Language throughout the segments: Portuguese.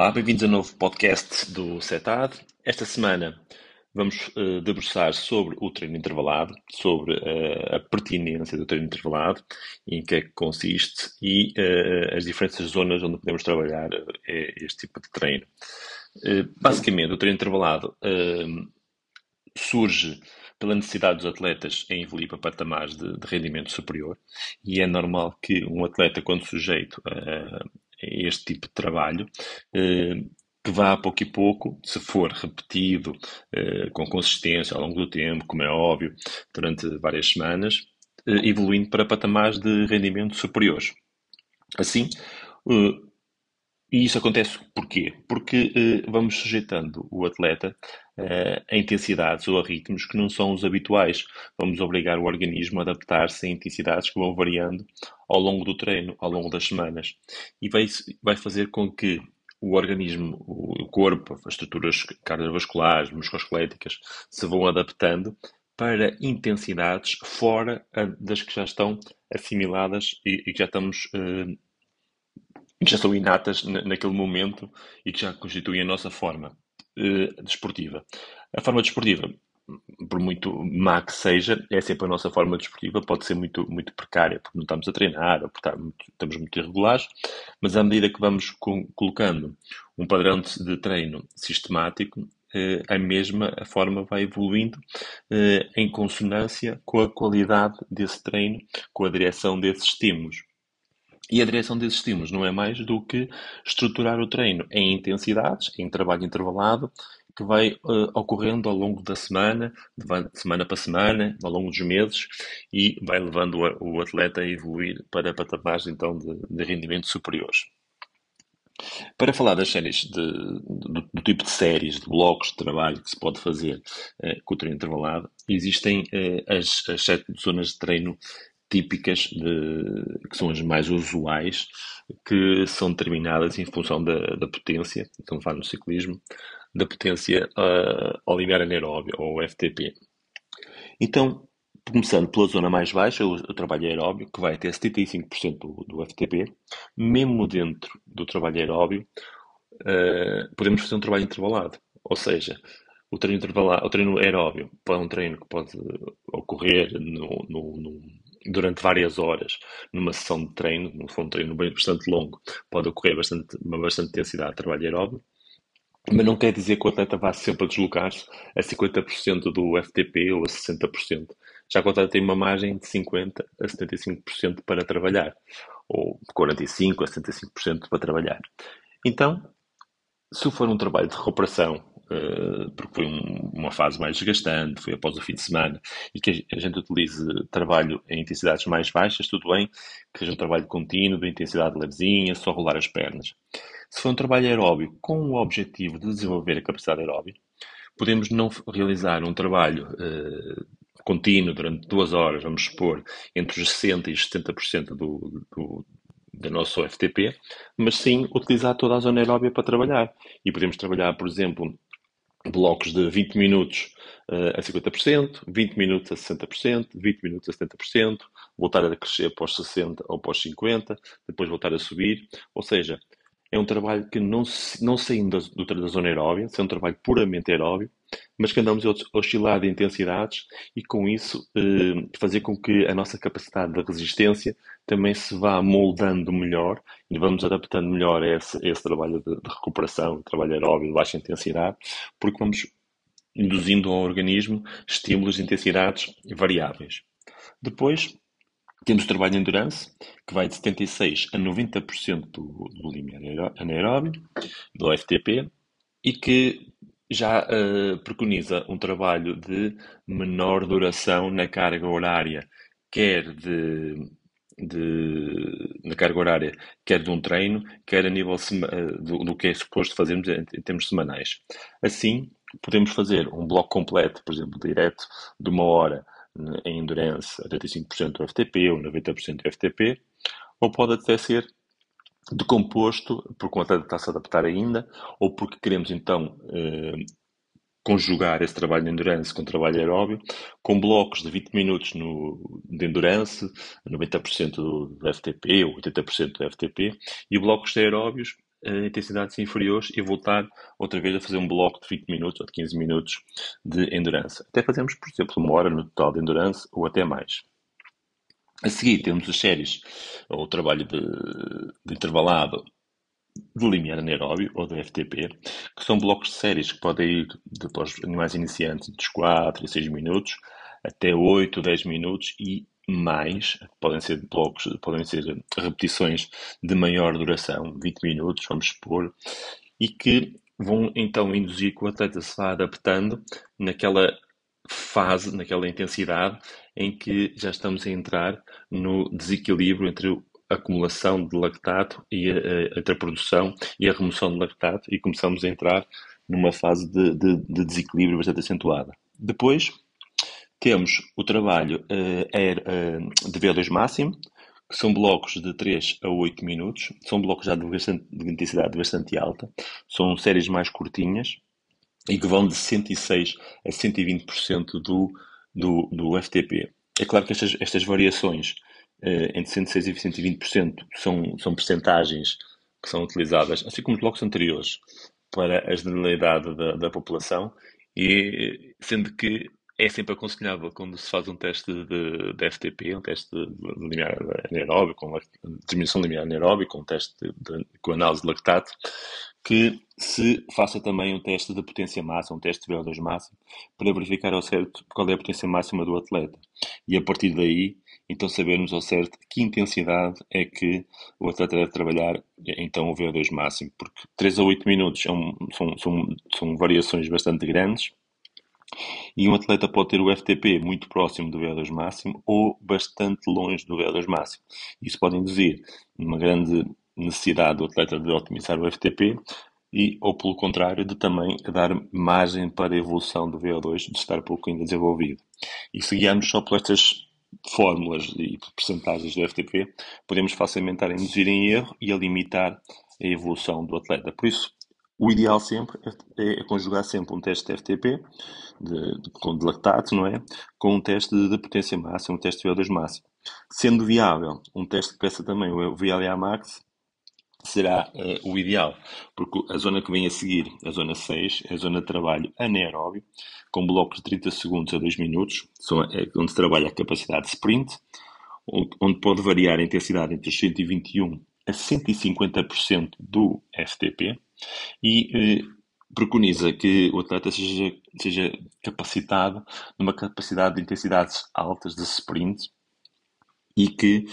Olá, bem-vindos a novo podcast do CETAD. Esta semana vamos uh, debruçar sobre o treino intervalado, sobre uh, a pertinência do treino intervalado, em que é que consiste e uh, as diferentes zonas onde podemos trabalhar este tipo de treino. basicamente, o treino intervalado surge pela necessidade dos atletas em evoluir para patamares de, de rendimento superior e é normal que um atleta, quando sujeito a este tipo de trabalho, eh, que vá a pouco e pouco, se for repetido eh, com consistência ao longo do tempo, como é óbvio, durante várias semanas, eh, evoluindo para patamares de rendimento superiores. Assim, e isso acontece porquê? Porque vamos sujeitando o atleta a intensidades ou a ritmos que não são os habituais. Vamos obrigar o organismo a adaptar-se a intensidades que vão variando ao longo do treino, ao longo das semanas. E vai, vai fazer com que o organismo, o corpo, as estruturas cardiovasculares, musculoesqueléticas, se vão adaptando para intensidades fora das que já estão assimiladas e, e que já estamos uh, já são inatas naquele momento e que já constituem a nossa forma uh, desportiva. A forma desportiva por muito má que seja, é sempre a nossa forma desportiva, pode ser muito, muito precária, porque não estamos a treinar, ou porque muito, estamos muito irregulares, mas à medida que vamos com, colocando um padrão de, de treino sistemático, eh, a mesma a forma vai evoluindo eh, em consonância com a qualidade desse treino, com a direção desses estímulos. E a direção desses estímulos não é mais do que estruturar o treino em intensidades, em trabalho intervalado, que vai uh, ocorrendo ao longo da semana, de semana para semana, ao longo dos meses, e vai levando o, o atleta a evoluir para patamares então de, de rendimento superiores. Para falar das séries, de, do, do, tipo de séries, de blocos de trabalho que se pode fazer uh, com o treino intervalado, existem uh, as, as sete zonas de treino típicas, de, que são as mais usuais, que são determinadas em função da, da potência, então faz no ciclismo, da potência uh, limiar anaeróbio, ou FTP. Então, começando pela zona mais baixa, o, o trabalho aeróbio, que vai até 75% do, do FTP, mesmo dentro do trabalho aeróbio, uh, podemos fazer um trabalho intervalado. Ou seja, o treino, intervalado, o treino aeróbio é um treino que pode ocorrer no, no, no, durante várias horas numa sessão de treino, não for um treino bastante longo, pode ocorrer bastante, uma bastante intensidade de trabalho aeróbio. Mas não quer dizer que o atleta vá sempre a deslocar-se a 50% do FTP ou a 60%. Já que o atleta tem uma margem de 50% a 75% para trabalhar, ou de 45% a 75% para trabalhar. Então, se for um trabalho de recuperação, porque foi um, uma fase mais desgastante, foi após o fim de semana, e que a gente utilize trabalho em intensidades mais baixas, tudo bem, que seja um trabalho contínuo, de intensidade levezinha, só rolar as pernas. Se for um trabalho aeróbio com o objetivo de desenvolver a capacidade aeróbia, podemos não realizar um trabalho uh, contínuo durante duas horas, vamos supor, entre os 60% e os 70% do, do, do nosso FTP, mas sim utilizar toda a zona aeróbia para trabalhar. E podemos trabalhar, por exemplo, blocos de 20 minutos uh, a 50%, 20 minutos a 60%, 20 minutos a 70%, voltar a crescer os 60% ou os 50%, depois voltar a subir. Ou seja, é um trabalho que não, não saindo da, da zona aeróbia, é um trabalho puramente aeróbio, mas que andamos a oscilar de intensidades e com isso eh, fazer com que a nossa capacidade de resistência também se vá moldando melhor e vamos adaptando melhor a esse, esse trabalho de, de, recuperação, trabalho aeróbio de baixa intensidade, porque vamos induzindo ao organismo estímulos de intensidades variáveis. Depois, temos o trabalho de endurance, que vai de 76% a 90% do, do limiar anaeróbio, do FTP, e que já uh, preconiza um trabalho de menor duração na carga horária, quer de, de, na carga horária, quer de um treino, quer a nível uh, do, do, que é suposto fazermos em, em termos semanais. Assim, podemos fazer um bloco completo, por exemplo, direto, de uma hora em endurance 85% do FTP ou 90% do FTP, ou pode até ser decomposto porque o atleta está a adaptar ainda, ou porque queremos então eh, conjugar esse trabalho de endurance com trabalho aeróbio, com blocos de 20 minutos no, de endurance, 90% do FTP ou 80% do FTP, e blocos de aeróbios uh, intensidades inferiores e voltar outra vez a fazer um bloco de 20 minutos ou de 15 minutos de endurance. Até fazemos, por exemplo, uma hora no total de endurance ou até mais. A seguir temos as séries, ou o trabalho de, de intervalado de limiar anaeróbio, ou de FTP, que são blocos de séries que podem ir depois animais iniciantes dos 4 a 6 minutos até 8, 10 minutos e mais, podem ser blocos, podem ser repetições de maior duração, 20 minutos, vamos supor, e que vão então induzir que o atleta se vá adaptando naquela fase, naquela intensidade em que já estamos a entrar no desequilíbrio entre a acumulação de lactato e a, a, a produção e a remoção de lactato e começamos a entrar numa fase de, de, de desequilíbrio bastante acentuada. Depois, temos o trabalho uh, uh, de VO2 máximo, que são blocos de 3 a 8 minutos, são blocos já de, bastante, de intensidade bastante alta, são séries mais curtinhas e que vão de 106 a 120% do, do, do FTP. É claro que estas, estas variações uh, entre 106 e 120% são, são percentagens que são utilizadas, assim como os blocos anteriores, para a generalidade da, da população, e sendo que é sempre aconselhável quando se faz um teste de, de FTP, um teste de, de limiar anaeróbio, com diminuição de limiar anaeróbio, com um teste de, com análise de lactato, que se faça também um teste de potência máxima, um teste de VO2 máximo, para verificar ao certo qual é a potência máxima do atleta. E a partir daí, então sabermos ao certo que intensidade é que o atleta deve trabalhar, então o VO2 máximo, porque 3 a 8 minutos são, são, são, são variações bastante grandes, e um atleta pode ter o FTP muito próximo do VO2 máximo ou bastante longe do VO2 máximo. Isso pode induzir uma grande necessidade do atleta de otimizar o FTP e, ou pelo contrário, de também dar margem para a evolução do VO2 de estar pouco ainda desenvolvido. E se guiarmos só por estas fórmulas e percentagens do FTP, podemos facilmente estar a induzir em erro e a limitar a evolução do atleta. Por isso, o ideal sempre é, é, conjugar sempre um teste de FTP, de, de, de lactato, não é? Com um teste de, de potência máxima, um teste de VO2 máximo. Sendo viável, um teste que peça também o VLA max, será uh, o ideal, porque a zona que vem a seguir, a zona 6, é a zona de trabalho anaeróbio, com blocos de 30 segundos a 2 minutos, são, é onde se trabalha a capacidade de sprint, onde pode variar a intensidade entre os 121 a 150% do FTP, e eh, preconiza que o atleta seja, seja capacitado numa capacidade de intensidades altas de sprint e que,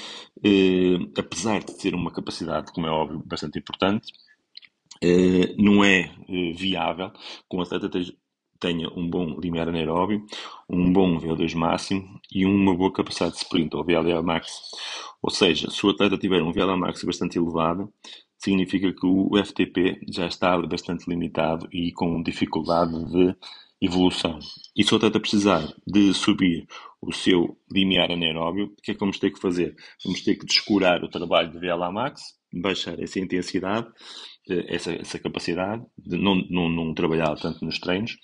eh, apesar de ter uma capacidade, como é óbvio, bastante importante, eh, não é eh, viável que um atleta tenha um bom limiar anaeróbio, um bom VO2 máximo e uma boa capacidade de sprint, ou VLA max. Ou seja, se o atleta tiver um VLA max bastante elevado, significa que o FTP já está bastante limitado e com dificuldade de evolução. E se o atleta precisar de subir o seu limiar anaeróbio, o que é que vamos ter que fazer? Vamos ter que descurar o trabalho de VLA max, baixar essa intensidade, eh, essa, essa capacidade, de não, não, não trabalhar tanto nos treinos,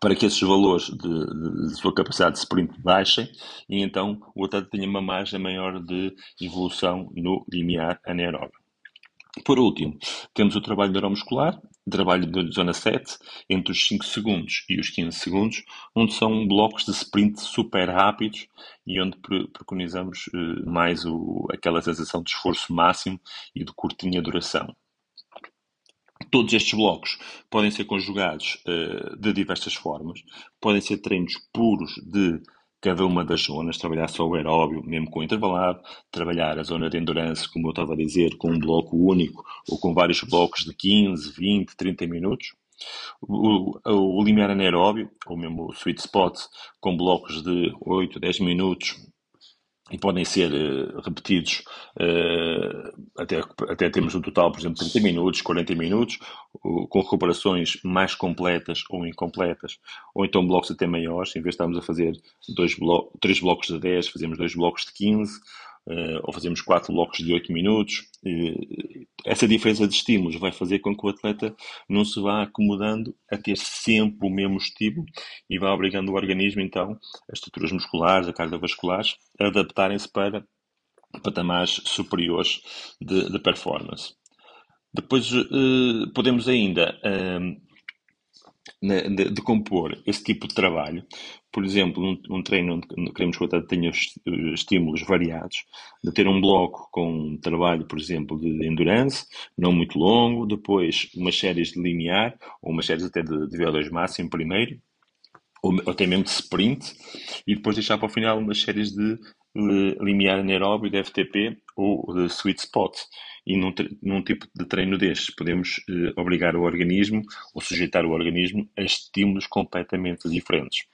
para que esses valores de, de, de, sua capacidade de sprint baixem e então o atleta tenha uma margem maior de evolução no limiar anaeróbio. Por último, temos o trabalho neuromuscular, trabalho de zona 7, entre os 5 segundos e os 15 segundos, onde são blocos de sprint super rápidos e onde preconizamos uh, mais o, aquela sensação de esforço máximo e de curtinha duração. Todos estes blocos podem ser conjugados uh, de diversas formas, podem ser treinos puros de cada uma das zonas, trabalhar só o aeróbio, mesmo com intervalado, trabalhar a zona de endurance, como eu estava a dizer, com um bloco único ou com vários blocos de 15, 20, 30 minutos. O, o, o limiar anaeróbio, ou mesmo o sweet spot, com blocos de 8, 10 minutos, e podem ser uh, repetidos uh, até, até termos um total, por exemplo, 30 minutos, 40 minutos, uh, com recuperações mais completas ou incompletas, ou então blocos até maiores, em vez de estarmos a fazer dois blo três blocos de 10, fazemos dois blocos de 15, uh, ou fazemos quatro blocos de 8 minutos. Essa diferença de estímulos vai fazer com que o atleta não se vá acomodando a ter sempre o mesmo estímulo e vá obrigando o organismo, então, as estruturas musculares, a cardiovasculares, a adaptarem-se para patamares superiores de, de performance. Depois podemos ainda decompor esse tipo de trabalho. Por exemplo, um, um treino onde queremos que o atleta tenha estímulos variados, de ter um bloco com um trabalho, por exemplo, de endurance, não muito longo, depois umas séries de linear, ou umas séries até de, de VO2 máximo primeiro, ou até mesmo de sprint, e depois deixar para o final umas séries de limiar anaeróbio, de FTP ou de sweet spot. E num, num tipo de treino destes, podemos eh, obrigar o organismo ou sujeitar o organismo a estímulos completamente diferentes.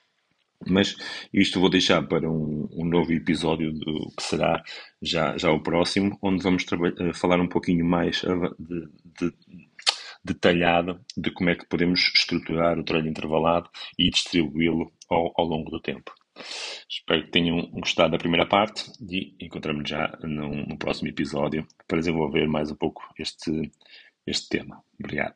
Mas isto vou deixar para um, um novo episódio do que será já, já o próximo, onde vamos eh, falar um pouquinho mais de, de, detalhado de como é que podemos estruturar o treino intervalado e distribuí-lo ao, ao longo do tempo. Espero que tenham gostado da primeira parte e encontramos já no, no próximo episódio para desenvolver mais um pouco este, este tema. Obrigado.